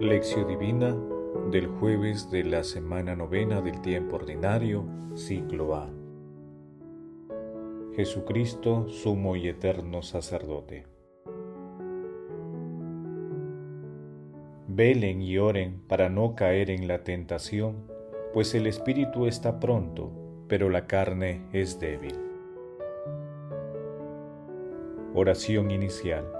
Lección Divina del jueves de la semana novena del tiempo ordinario, ciclo A. Jesucristo, sumo y eterno sacerdote. Velen y oren para no caer en la tentación, pues el espíritu está pronto, pero la carne es débil. Oración inicial.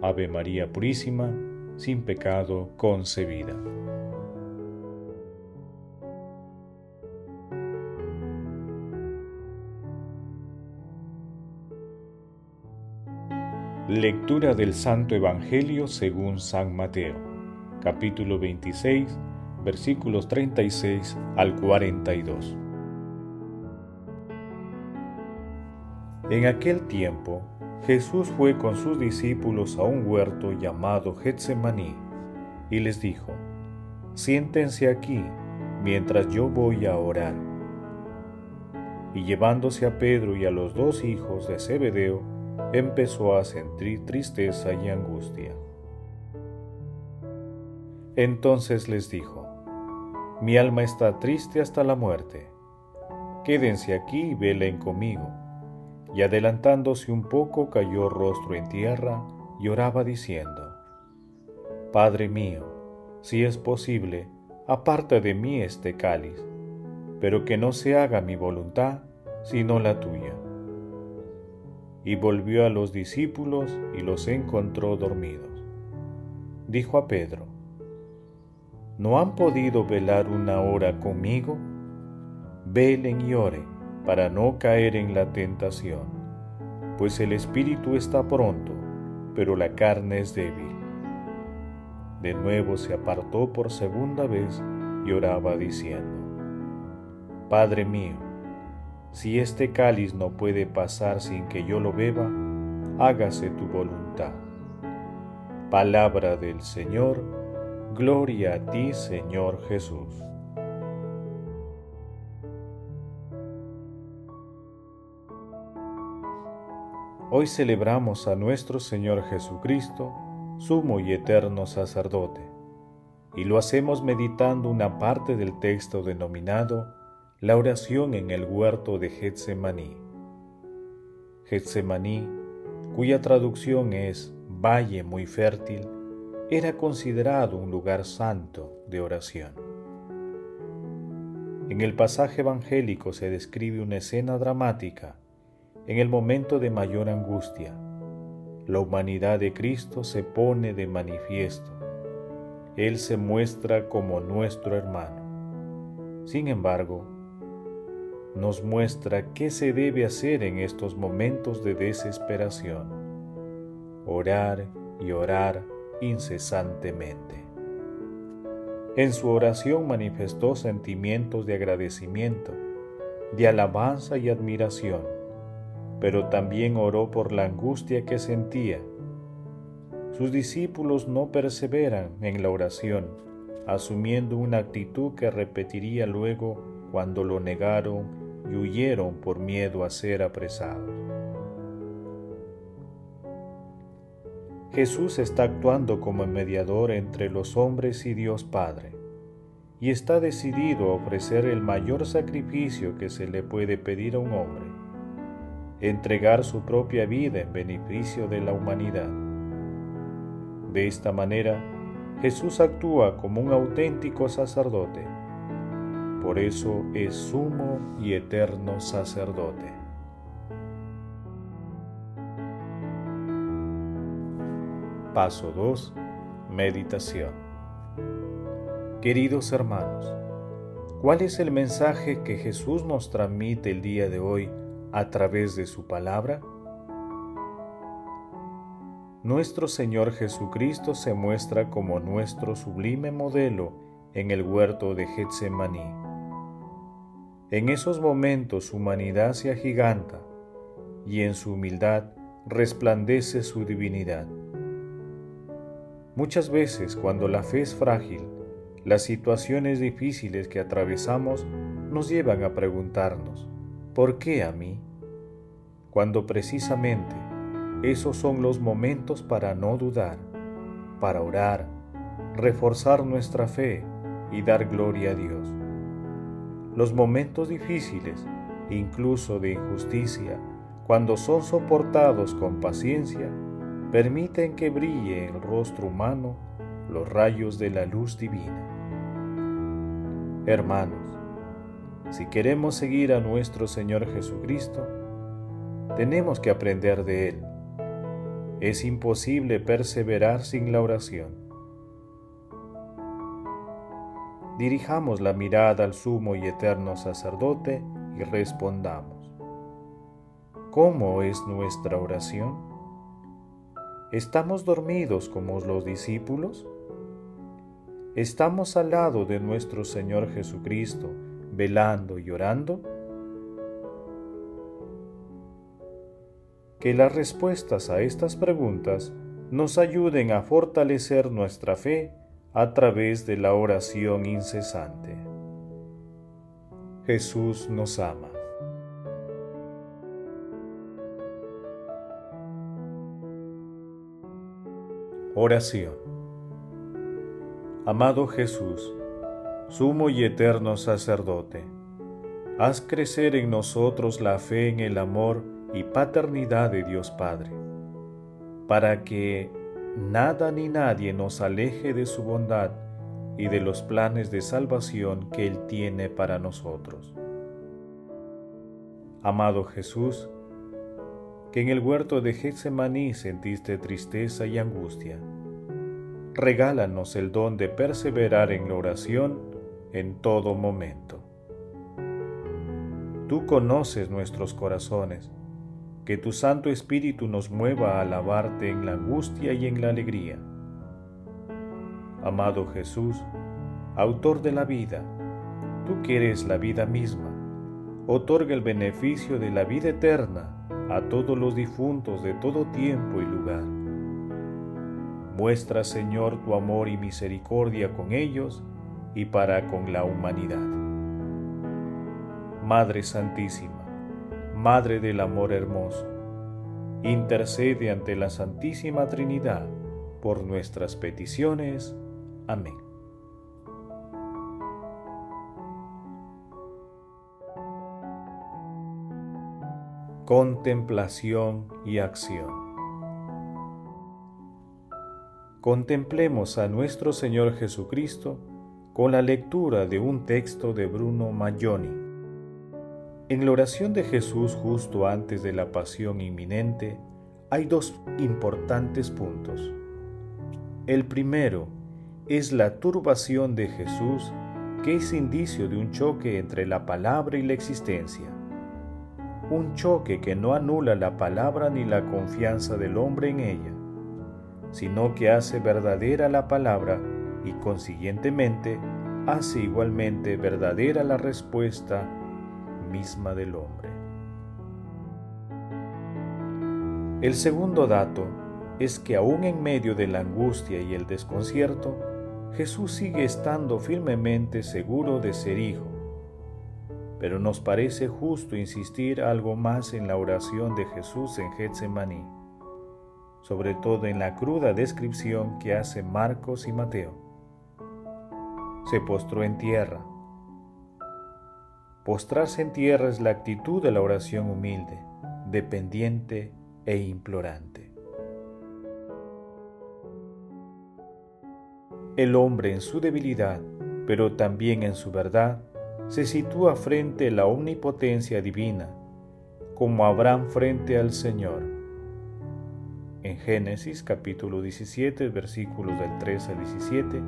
Ave María Purísima, sin pecado concebida. Lectura del Santo Evangelio según San Mateo, capítulo 26, versículos 36 al 42. En aquel tiempo, Jesús fue con sus discípulos a un huerto llamado Getsemaní y les dijo, siéntense aquí mientras yo voy a orar. Y llevándose a Pedro y a los dos hijos de Zebedeo, empezó a sentir tristeza y angustia. Entonces les dijo, Mi alma está triste hasta la muerte. Quédense aquí y velen conmigo y adelantándose un poco cayó rostro en tierra y oraba diciendo, Padre mío, si es posible, aparta de mí este cáliz, pero que no se haga mi voluntad, sino la tuya. Y volvió a los discípulos y los encontró dormidos. Dijo a Pedro, ¿no han podido velar una hora conmigo? Velen y oren para no caer en la tentación, pues el espíritu está pronto, pero la carne es débil. De nuevo se apartó por segunda vez y oraba diciendo, Padre mío, si este cáliz no puede pasar sin que yo lo beba, hágase tu voluntad. Palabra del Señor, gloria a ti Señor Jesús. Hoy celebramos a nuestro Señor Jesucristo, sumo y eterno sacerdote, y lo hacemos meditando una parte del texto denominado la oración en el huerto de Getsemaní. Getsemaní, cuya traducción es valle muy fértil, era considerado un lugar santo de oración. En el pasaje evangélico se describe una escena dramática en el momento de mayor angustia, la humanidad de Cristo se pone de manifiesto. Él se muestra como nuestro hermano. Sin embargo, nos muestra qué se debe hacer en estos momentos de desesperación. Orar y orar incesantemente. En su oración manifestó sentimientos de agradecimiento, de alabanza y admiración pero también oró por la angustia que sentía. Sus discípulos no perseveran en la oración, asumiendo una actitud que repetiría luego cuando lo negaron y huyeron por miedo a ser apresados. Jesús está actuando como mediador entre los hombres y Dios Padre, y está decidido a ofrecer el mayor sacrificio que se le puede pedir a un hombre entregar su propia vida en beneficio de la humanidad. De esta manera, Jesús actúa como un auténtico sacerdote. Por eso es sumo y eterno sacerdote. Paso 2. Meditación. Queridos hermanos, ¿cuál es el mensaje que Jesús nos transmite el día de hoy a través de su palabra? nuestro Señor Jesucristo se muestra como nuestro sublime modelo en el huerto de Getsemaní. En esos momentos su humanidad se agiganta y en su humildad resplandece su divinidad. Muchas veces cuando la fe es frágil, las situaciones difíciles que atravesamos nos llevan a preguntarnos, ¿por qué a mí? Cuando precisamente esos son los momentos para no dudar, para orar, reforzar nuestra fe y dar gloria a Dios. Los momentos difíciles, incluso de injusticia, cuando son soportados con paciencia, permiten que brille en el rostro humano los rayos de la luz divina. Hermanos, si queremos seguir a nuestro Señor Jesucristo, tenemos que aprender de Él. Es imposible perseverar sin la oración. Dirijamos la mirada al sumo y eterno sacerdote y respondamos. ¿Cómo es nuestra oración? ¿Estamos dormidos como los discípulos? ¿Estamos al lado de nuestro Señor Jesucristo, velando y orando? Que las respuestas a estas preguntas nos ayuden a fortalecer nuestra fe a través de la oración incesante. Jesús nos ama. Oración Amado Jesús, sumo y eterno sacerdote, haz crecer en nosotros la fe en el amor y paternidad de Dios Padre, para que nada ni nadie nos aleje de su bondad y de los planes de salvación que Él tiene para nosotros. Amado Jesús, que en el huerto de Getsemaní sentiste tristeza y angustia, regálanos el don de perseverar en la oración en todo momento. Tú conoces nuestros corazones, que tu Santo Espíritu nos mueva a alabarte en la angustia y en la alegría. Amado Jesús, autor de la vida, tú que eres la vida misma, otorga el beneficio de la vida eterna a todos los difuntos de todo tiempo y lugar Muestra, Señor, tu amor y misericordia con ellos y para con la humanidad. Madre Santísima, Madre del Amor Hermoso, intercede ante la Santísima Trinidad por nuestras peticiones. Amén. Contemplación y acción. Contemplemos a nuestro Señor Jesucristo con la lectura de un texto de Bruno Maglioni. En la oración de Jesús justo antes de la pasión inminente hay dos importantes puntos. El primero es la turbación de Jesús que es indicio de un choque entre la palabra y la existencia. Un choque que no anula la palabra ni la confianza del hombre en ella sino que hace verdadera la palabra y consiguientemente hace igualmente verdadera la respuesta misma del hombre. El segundo dato es que aún en medio de la angustia y el desconcierto, Jesús sigue estando firmemente seguro de ser hijo. Pero nos parece justo insistir algo más en la oración de Jesús en Getsemaní sobre todo en la cruda descripción que hace Marcos y Mateo. Se postró en tierra. Postrarse en tierra es la actitud de la oración humilde, dependiente e implorante. El hombre en su debilidad, pero también en su verdad, se sitúa frente a la omnipotencia divina, como Abraham frente al Señor en Génesis capítulo 17 versículos del 13 al 17,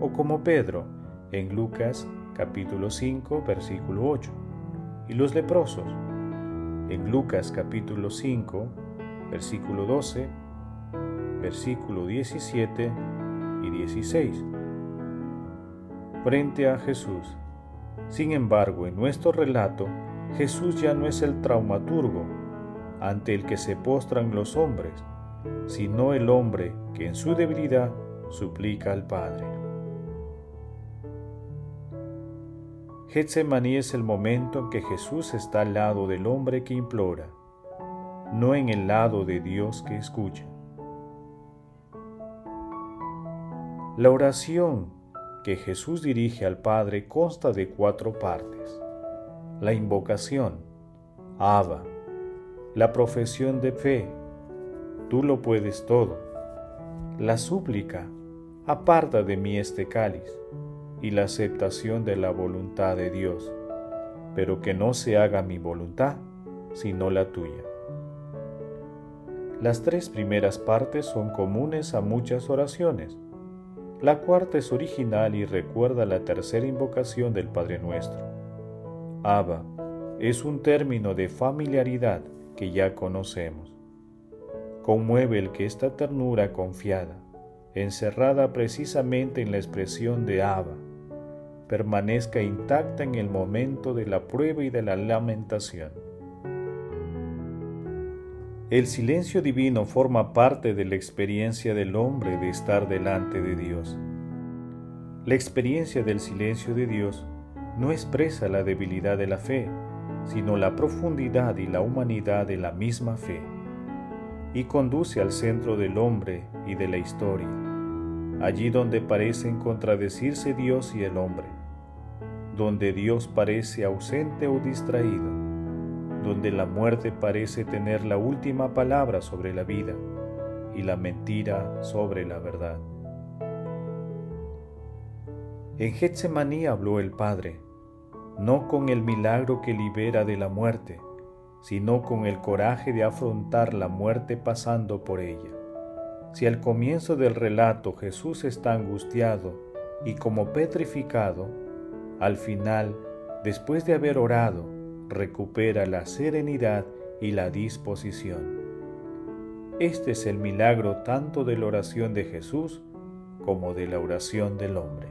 o como Pedro en Lucas capítulo 5 versículo 8, y los leprosos en Lucas capítulo 5 versículo 12 versículo 17 y 16. Frente a Jesús. Sin embargo, en nuestro relato, Jesús ya no es el traumaturgo ante el que se postran los hombres, sino el hombre que en su debilidad suplica al Padre. Getsemaní es el momento en que Jesús está al lado del hombre que implora, no en el lado de Dios que escucha. La oración que Jesús dirige al Padre consta de cuatro partes. La invocación, Abba, la profesión de fe, tú lo puedes todo, la súplica, aparta de mí este cáliz, y la aceptación de la voluntad de Dios, pero que no se haga mi voluntad, sino la tuya. Las tres primeras partes son comunes a muchas oraciones. La cuarta es original y recuerda la tercera invocación del Padre Nuestro. Abba es un término de familiaridad que ya conocemos. Conmueve el que esta ternura confiada, encerrada precisamente en la expresión de Abba, permanezca intacta en el momento de la prueba y de la lamentación. El silencio divino forma parte de la experiencia del hombre de estar delante de Dios. La experiencia del silencio de Dios no expresa la debilidad de la fe, sino la profundidad y la humanidad de la misma fe, y conduce al centro del hombre y de la historia, allí donde parecen contradecirse Dios y el hombre donde Dios parece ausente o distraído, donde la muerte parece tener la última palabra sobre la vida y la mentira sobre la verdad. En Getsemaní habló el Padre, no con el milagro que libera de la muerte, sino con el coraje de afrontar la muerte pasando por ella. Si al comienzo del relato Jesús está angustiado y como petrificado, al final, después de haber orado, recupera la serenidad y la disposición. Este es el milagro tanto de la oración de Jesús como de la oración del hombre.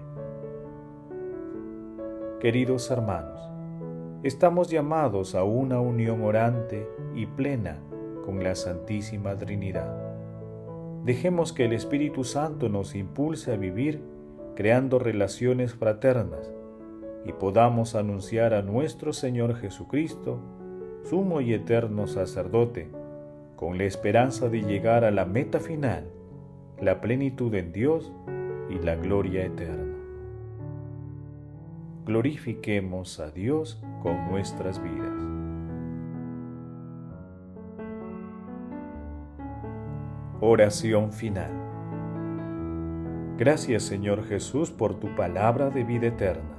Queridos hermanos, estamos llamados a una unión orante y plena con la Santísima Trinidad. Dejemos que el Espíritu Santo nos impulse a vivir creando relaciones fraternas y podamos anunciar a nuestro Señor Jesucristo, sumo y eterno sacerdote, con la esperanza de llegar a la meta final, la plenitud en Dios y la gloria eterna. Glorifiquemos a Dios con nuestras vidas. Oración final. Gracias Señor Jesús por tu palabra de vida eterna